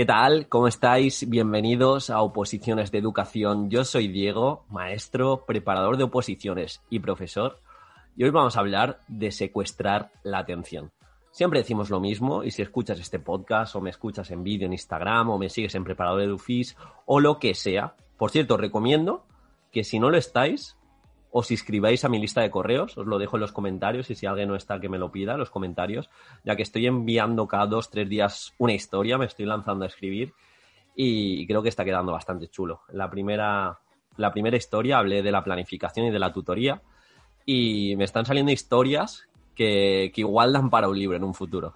¿Qué tal? ¿Cómo estáis? Bienvenidos a Oposiciones de Educación. Yo soy Diego, maestro, preparador de oposiciones y profesor. Y hoy vamos a hablar de secuestrar la atención. Siempre decimos lo mismo y si escuchas este podcast o me escuchas en vídeo en Instagram o me sigues en preparador de Dufis o lo que sea. Por cierto, recomiendo que si no lo estáis, os inscribáis a mi lista de correos, os lo dejo en los comentarios y si alguien no está que me lo pida, los comentarios, ya que estoy enviando cada dos, tres días una historia, me estoy lanzando a escribir y creo que está quedando bastante chulo. La primera, la primera historia hablé de la planificación y de la tutoría y me están saliendo historias que, que igual dan para un libro en un futuro.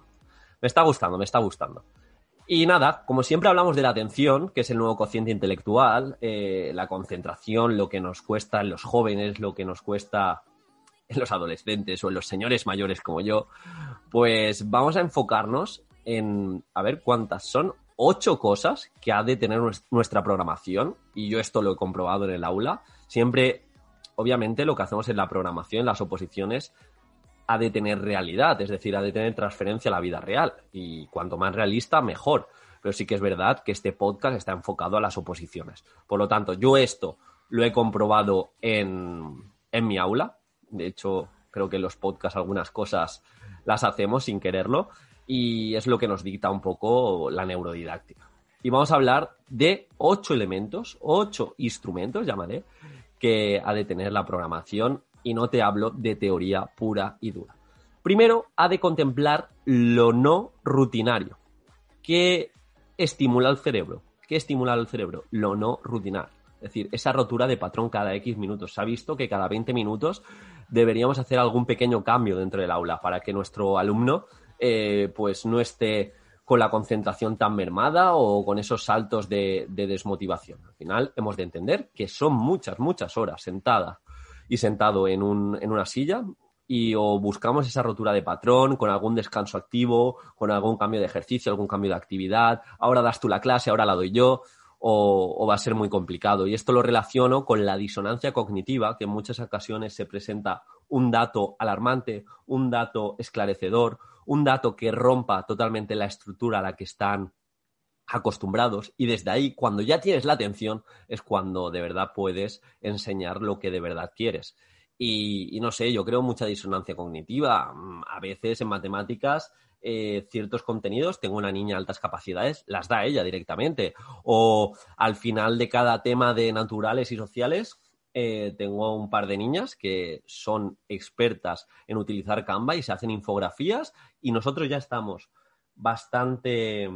Me está gustando, me está gustando. Y nada, como siempre hablamos de la atención, que es el nuevo cociente intelectual, eh, la concentración, lo que nos cuesta en los jóvenes, lo que nos cuesta en los adolescentes o en los señores mayores como yo, pues vamos a enfocarnos en a ver cuántas son ocho cosas que ha de tener nuestra programación, y yo esto lo he comprobado en el aula. Siempre, obviamente, lo que hacemos en la programación, en las oposiciones, ha de tener realidad, es decir, ha de tener transferencia a la vida real. Y cuanto más realista, mejor. Pero sí que es verdad que este podcast está enfocado a las oposiciones. Por lo tanto, yo esto lo he comprobado en, en mi aula. De hecho, creo que en los podcasts algunas cosas las hacemos sin quererlo. Y es lo que nos dicta un poco la neurodidáctica. Y vamos a hablar de ocho elementos, ocho instrumentos, llamaré, que ha de tener la programación y no te hablo de teoría pura y dura. Primero, ha de contemplar lo no rutinario. ¿Qué estimula el cerebro? ¿Qué estimula el cerebro? Lo no rutinario. Es decir, esa rotura de patrón cada X minutos. Se ha visto que cada 20 minutos deberíamos hacer algún pequeño cambio dentro del aula para que nuestro alumno eh, pues no esté con la concentración tan mermada o con esos saltos de, de desmotivación. Al final hemos de entender que son muchas, muchas horas sentadas y sentado en, un, en una silla y o buscamos esa rotura de patrón con algún descanso activo, con algún cambio de ejercicio, algún cambio de actividad, ahora das tú la clase, ahora la doy yo, o, o, va a ser muy complicado. Y esto lo relaciono con la disonancia cognitiva, que en muchas ocasiones se presenta un dato alarmante, un dato esclarecedor, un dato que rompa totalmente la estructura a la que están acostumbrados y desde ahí, cuando ya tienes la atención, es cuando de verdad puedes enseñar lo que de verdad quieres. Y, no sé, yo creo mucha disonancia cognitiva. Mm, a veces en matemáticas eh, ciertos contenidos, tengo una niña altas capacidades, las da ella directamente. O al final de cada tema de naturales y sociales, eh, tengo un par de niñas que son expertas en utilizar Canva y se hacen infografías y nosotros ya estamos bastante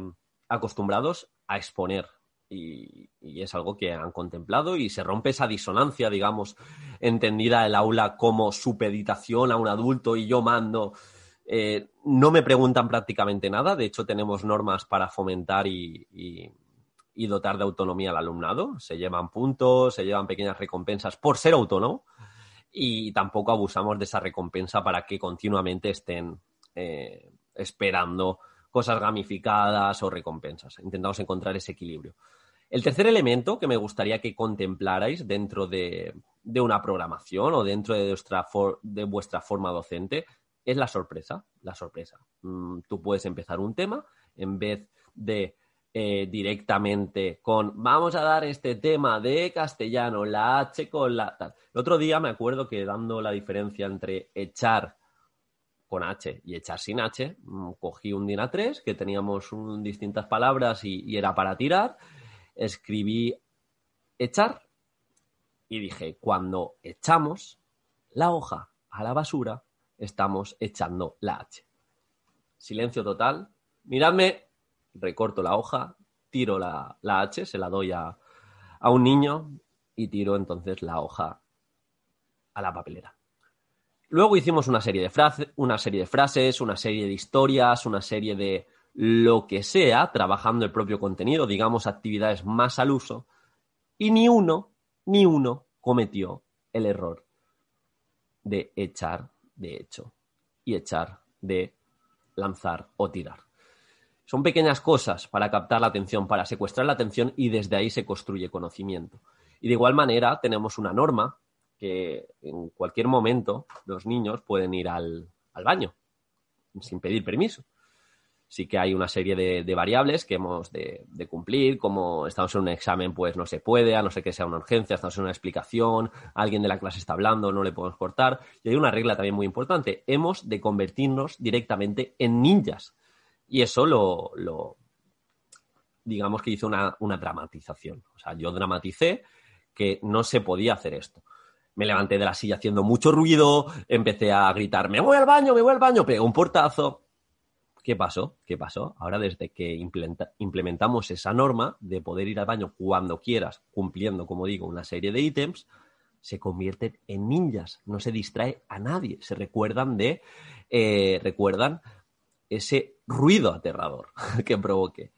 acostumbrados a exponer. Y, es algo que han contemplado y se rompe esa disonancia, digamos, entendida el aula como supeditación a un adulto y yo mando. Eh, no me preguntan prácticamente nada, de hecho tenemos normas para fomentar y, dotar de autonomía al alumnado. Se llevan puntos, se llevan pequeñas recompensas por ser autónomo y tampoco abusamos de esa recompensa para que continuamente estén eh, esperando cosas gamificadas o recompensas. Intentamos encontrar ese equilibrio. El tercer elemento que me gustaría que contemplarais dentro de, de una programación o dentro de vuestra, de vuestra, forma docente es la sorpresa. La sorpresa. Mm, tú puedes empezar un tema en vez de eh, directamente con vamos a dar este tema de castellano, la H con la tal. El otro día me acuerdo que dando la diferencia entre echar con H y echar sin H, mm, cogí un DIN A3 que teníamos un, distintas palabras y, y, era para tirar, escribí echar y dije, cuando echamos la hoja a la basura, estamos echando la H. Silencio total, miradme, recorto la hoja, tiro la, la H, se la doy a, a un niño y tiro entonces la hoja a la papelera. Luego hicimos una serie, de una serie de frases, una serie de historias, una serie de lo que sea, trabajando el propio contenido, digamos actividades más al uso, y ni uno, ni uno cometió el error de echar de hecho y echar de lanzar o tirar. Son pequeñas cosas para captar la atención, para secuestrar la atención y desde ahí se construye conocimiento. Y de igual manera tenemos una norma que en cualquier momento los niños pueden ir al, baño sin pedir permiso. Sí que hay una serie de, variables que hemos de, cumplir, como estamos en un examen, pues no se puede, a no ser que sea una urgencia, estamos en una explicación, alguien de la clase está hablando, no le podemos cortar. Y hay una regla también muy importante, hemos de convertirnos directamente en ninjas. Y eso lo, digamos que hizo una, una dramatización. O sea, yo dramaticé que no se podía hacer esto me levanté de la silla haciendo mucho ruido, empecé a gritar, me voy al baño, me voy al baño, pegó un portazo. ¿Qué pasó? ¿Qué pasó? Ahora desde que implementamos esa norma de poder ir al baño cuando quieras, cumpliendo, como digo, una serie de ítems, se convierten en ninjas, no se distrae a nadie, se recuerdan de, eh, recuerdan ese ruido aterrador que provoque.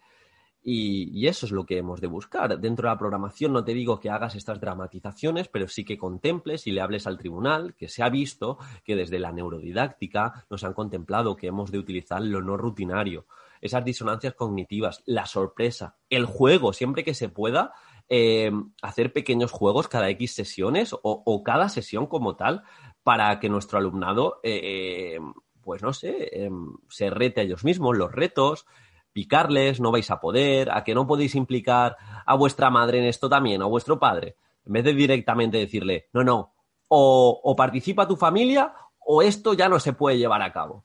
Y, eso es lo que hemos de buscar. Dentro de la programación no te digo que hagas estas dramatizaciones, pero sí que contemples y le hables al tribunal que se ha visto que desde la neurodidáctica nos han contemplado que hemos de utilizar lo no rutinario, esas disonancias cognitivas, la sorpresa, el juego, siempre que se pueda, eh, hacer pequeños juegos cada X sesiones o, cada sesión como tal para que nuestro alumnado, eh, eh, pues no sé, se rete a ellos mismos, los retos, picarles, no vais a poder, a que no podéis implicar a vuestra madre en esto también, o a vuestro padre, en vez de directamente decirle, no, no, o, participa tu familia o esto ya no se puede llevar a cabo.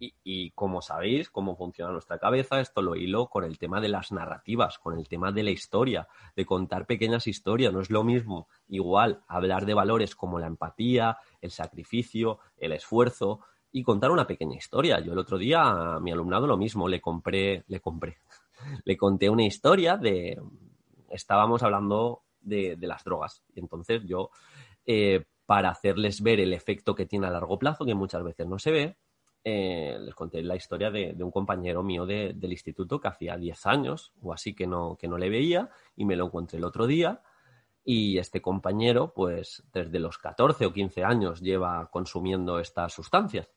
Y, como sabéis cómo funciona nuestra cabeza, esto lo hilo con el tema de las narrativas, con el tema de la historia, de contar pequeñas historias. No es lo mismo igual hablar de valores como la empatía, el sacrificio, el esfuerzo, y contar una pequeña historia. Yo el otro día a mi alumnado lo mismo, le compré, le compré, le conté una historia de, estábamos hablando de, las drogas. Y entonces yo, eh, para hacerles ver el efecto que tiene a largo plazo, que muchas veces no se ve, eh, les conté la historia de, un compañero mío del instituto que hacía 10 años o así que no, que no le veía y me lo encontré el otro día. Y este compañero, pues desde los 14 o 15 años lleva consumiendo estas sustancias.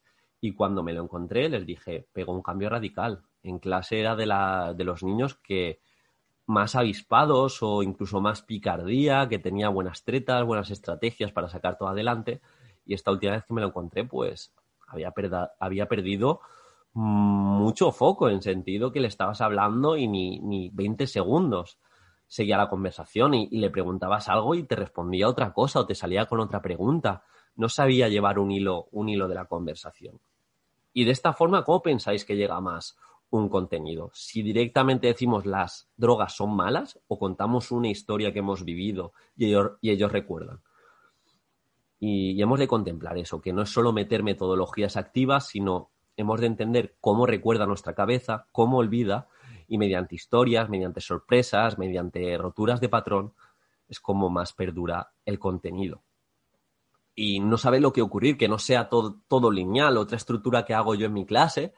Y cuando me lo encontré, les dije, pegó un cambio radical. En clase era de, la, de los niños que más avispados o incluso más picardía, que tenía buenas tretas, buenas estrategias para sacar todo adelante. Y esta última vez que me lo encontré, pues había, había perdido mucho foco en sentido que le estabas hablando y ni, ni 20 segundos seguía la conversación y, le preguntabas algo y te respondía otra cosa o te salía con otra pregunta. No sabía llevar un hilo, un hilo de la conversación. Y de esta forma, ¿cómo pensáis que llega más un contenido? Si directamente decimos las drogas son malas o contamos una historia que hemos vivido y ellos, recuerdan. Y, hemos de contemplar eso, que no es solo meter metodologías activas, sino hemos de entender cómo recuerda nuestra cabeza, cómo olvida, y mediante historias, mediante sorpresas, mediante roturas de patrón, es como más perdura el contenido y no sabe lo que ocurrir, que no sea todo, todo lineal. Otra estructura que hago yo en mi clase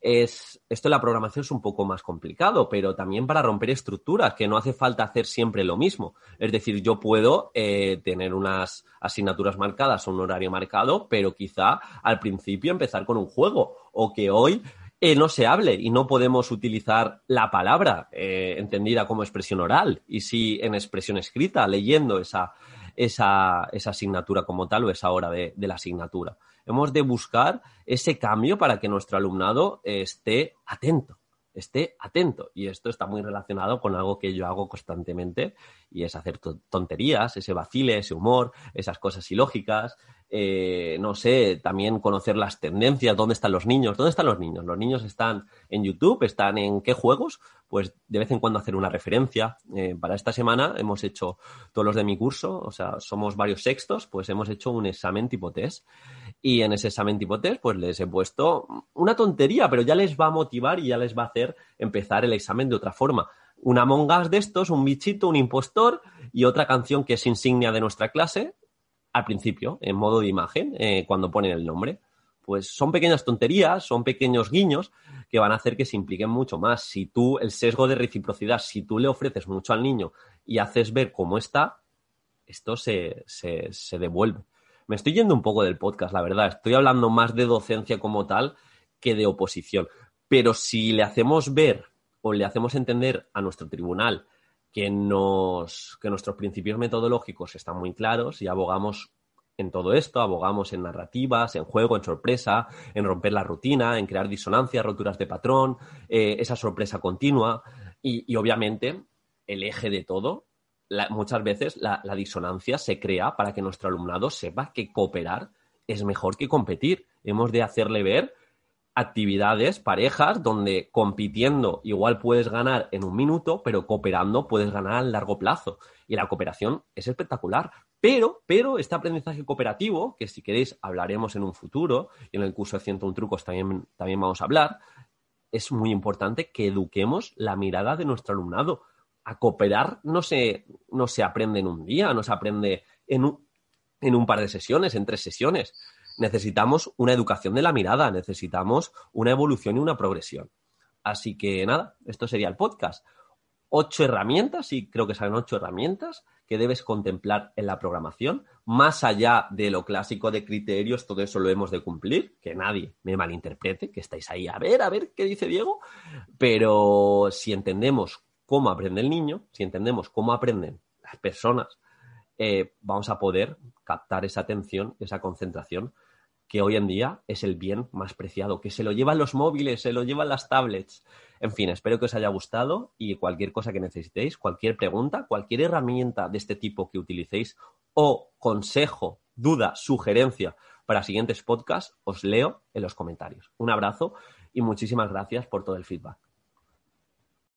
es, esto de la programación es un poco más complicado, pero también para romper estructuras, que no hace falta hacer siempre lo mismo. Es decir, yo puedo eh, tener unas asignaturas marcadas o un horario marcado, pero quizá al principio empezar con un juego o que hoy eh, no se hable y no podemos utilizar la palabra eh, entendida como expresión oral y sí en expresión escrita, leyendo esa, esa, asignatura como tal o esa hora de, la asignatura. Hemos de buscar ese cambio para que nuestro alumnado esté atento, esté atento. Y esto está muy relacionado con algo que yo hago constantemente y es hacer tonterías, ese vacile, ese humor, esas cosas ilógicas, eh, no sé, también conocer las tendencias, dónde están los niños, dónde están los niños. Los niños están en YouTube, están en qué juegos, pues de vez en cuando hacer una referencia. Eh, para esta semana hemos hecho todos los de mi curso, o sea, somos varios sextos, pues hemos hecho un examen tipo test. Y en ese examen tipo test, pues les he puesto una tontería, pero ya les va a motivar y ya les va a hacer empezar el examen de otra forma. Una mongas de estos, un bichito, un impostor y otra canción que es insignia de nuestra clase, al principio, en modo de imagen, eh, cuando ponen el nombre. Pues son pequeñas tonterías, son pequeños guiños que van a hacer que se impliquen mucho más. Si tú, el sesgo de reciprocidad, si tú le ofreces mucho al niño y haces ver cómo está, esto se, se devuelve. Me estoy yendo un poco del podcast, la verdad. Estoy hablando más de docencia como tal que de oposición. Pero si le hacemos ver o le hacemos entender a nuestro tribunal que, nos, que nuestros principios metodológicos están muy claros y abogamos en todo esto, abogamos en narrativas, en juego, en sorpresa, en romper la rutina, en crear disonancias, roturas de patrón, eh, esa sorpresa continua y, obviamente el eje de todo, muchas veces la, disonancia se crea para que nuestro alumnado sepa que cooperar es mejor que competir. Hemos de hacerle ver actividades, parejas, donde compitiendo igual puedes ganar en un minuto, pero cooperando puedes ganar a largo plazo. Y la cooperación es espectacular. Pero, pero este aprendizaje cooperativo, que si queréis hablaremos en un futuro, y en el curso de 101 trucos también, también vamos a hablar, es muy importante que eduquemos la mirada de nuestro alumnado. A cooperar no se, no se aprende en un día, no se aprende en un, en un par de sesiones, en tres sesiones necesitamos una educación de la mirada, necesitamos una evolución y una progresión. Así que nada, esto sería el podcast. Ocho herramientas, y creo que salen ocho herramientas que debes contemplar en la programación, más allá de lo clásico de criterios, todo eso lo hemos de cumplir, que nadie me malinterprete, que estáis ahí a ver, a ver qué dice Diego, pero si entendemos cómo aprende el niño, si entendemos cómo aprenden las personas, eh, vamos a poder captar esa atención, esa concentración que hoy en día es el bien más preciado, que se lo llevan los móviles, se lo llevan las tablets. En fin, espero que os haya gustado y cualquier cosa que necesitéis, cualquier pregunta, cualquier herramienta de este tipo que utilicéis o consejo, duda, sugerencia para siguientes podcasts, os leo en los comentarios. Un abrazo y muchísimas gracias por todo el feedback.